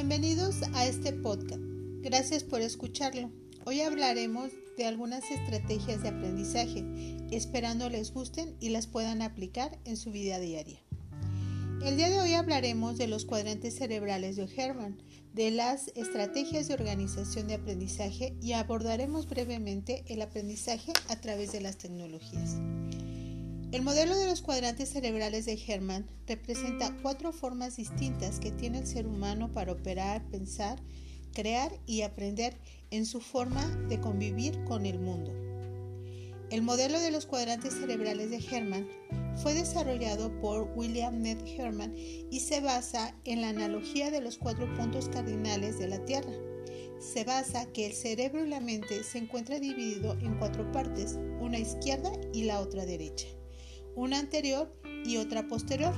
Bienvenidos a este podcast. Gracias por escucharlo. Hoy hablaremos de algunas estrategias de aprendizaje, esperando les gusten y las puedan aplicar en su vida diaria. El día de hoy hablaremos de los cuadrantes cerebrales de Herman, de las estrategias de organización de aprendizaje y abordaremos brevemente el aprendizaje a través de las tecnologías. El modelo de los cuadrantes cerebrales de Herman representa cuatro formas distintas que tiene el ser humano para operar, pensar, crear y aprender en su forma de convivir con el mundo. El modelo de los cuadrantes cerebrales de Herman fue desarrollado por William Ned Herman y se basa en la analogía de los cuatro puntos cardinales de la Tierra. Se basa que el cerebro y la mente se encuentran divididos en cuatro partes, una izquierda y la otra derecha una anterior y otra posterior.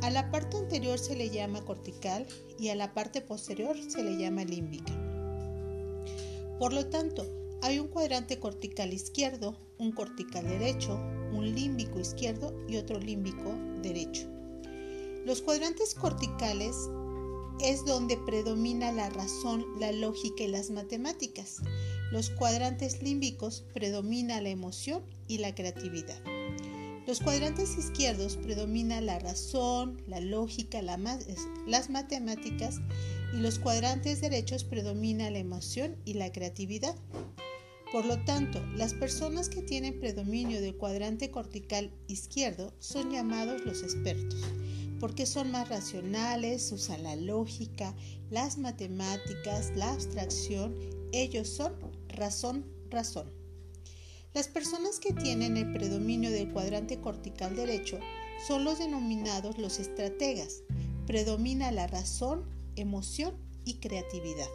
A la parte anterior se le llama cortical y a la parte posterior se le llama límbica. Por lo tanto, hay un cuadrante cortical izquierdo, un cortical derecho, un límbico izquierdo y otro límbico derecho. Los cuadrantes corticales es donde predomina la razón, la lógica y las matemáticas. Los cuadrantes límbicos predomina la emoción y la creatividad. Los cuadrantes izquierdos predomina la razón, la lógica, las matemáticas y los cuadrantes derechos predomina la emoción y la creatividad. Por lo tanto, las personas que tienen predominio del cuadrante cortical izquierdo son llamados los expertos, porque son más racionales, usan la lógica, las matemáticas, la abstracción, ellos son razón, razón. Las personas que tienen el predominio del cuadrante cortical derecho son los denominados los estrategas. Predomina la razón, emoción y creatividad.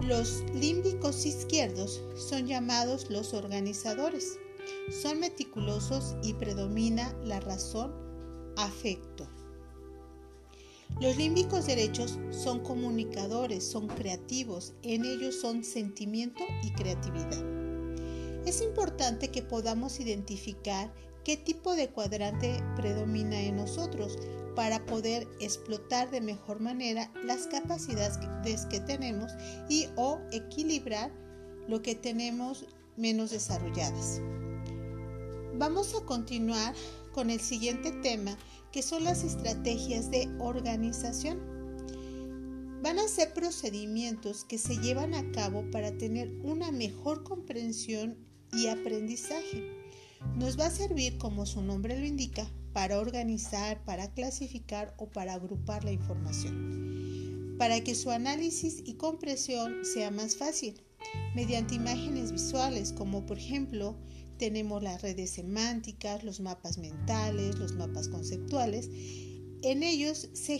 Los límbicos izquierdos son llamados los organizadores. Son meticulosos y predomina la razón, afecto. Los límbicos derechos son comunicadores, son creativos, en ellos son sentimiento y creatividad. Es importante que podamos identificar qué tipo de cuadrante predomina en nosotros para poder explotar de mejor manera las capacidades que tenemos y o equilibrar lo que tenemos menos desarrolladas. Vamos a continuar con el siguiente tema que son las estrategias de organización. Van a ser procedimientos que se llevan a cabo para tener una mejor comprensión y aprendizaje. Nos va a servir, como su nombre lo indica, para organizar, para clasificar o para agrupar la información, para que su análisis y comprensión sea más fácil, mediante imágenes visuales, como por ejemplo tenemos las redes semánticas, los mapas mentales, los mapas conceptuales. En ellos se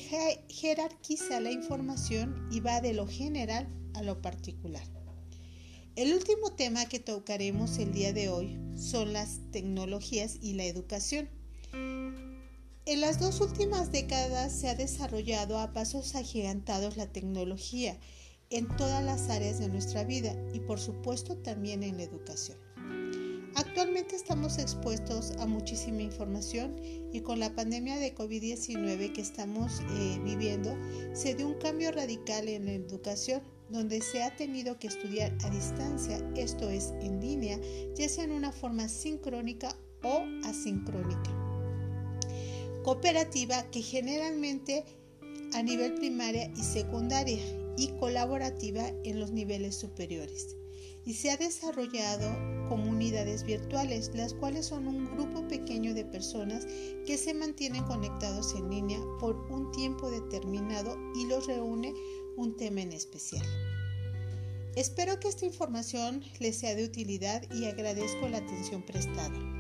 jerarquiza la información y va de lo general a lo particular. El último tema que tocaremos el día de hoy son las tecnologías y la educación. En las dos últimas décadas se ha desarrollado a pasos agigantados la tecnología en todas las áreas de nuestra vida y por supuesto también en la educación. Actualmente estamos expuestos a muchísima información y con la pandemia de COVID-19 que estamos eh, viviendo se dio un cambio radical en la educación donde se ha tenido que estudiar a distancia, esto es en línea, ya sea en una forma sincrónica o asincrónica. Cooperativa que generalmente a nivel primaria y secundaria y colaborativa en los niveles superiores. Y se ha desarrollado comunidades virtuales, las cuales son un grupo pequeño de personas que se mantienen conectados en línea por un tiempo determinado y los reúne un tema en especial. Espero que esta información les sea de utilidad y agradezco la atención prestada.